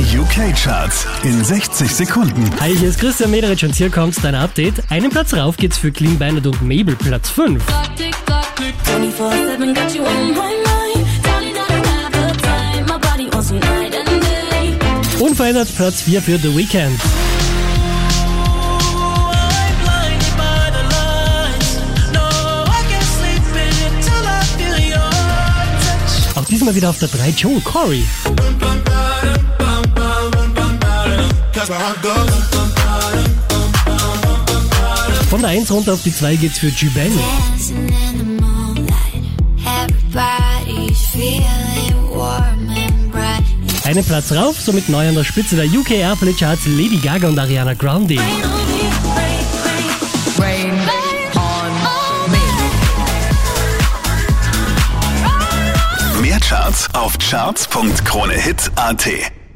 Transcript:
Die UK-Charts in 60 Sekunden. Hi, hier ist Christian Mederich und hier kommt dein Update. Einen Platz rauf geht's für Clean Bandit und Mabel, Platz 5. 24-7 got you on my mind. Darling, darling, have a time. My body wants some night and day. Unverändert Platz 4 für The Weeknd. Auch diesmal wieder auf der 3 Joel Corey. Von der 1 runter auf die 2 geht's für bright. Einen Platz rauf, somit neu an der Spitze der UK Airplay Charts Lady Gaga und Ariana Grande. Mehr Charts auf charts.kronehit.at.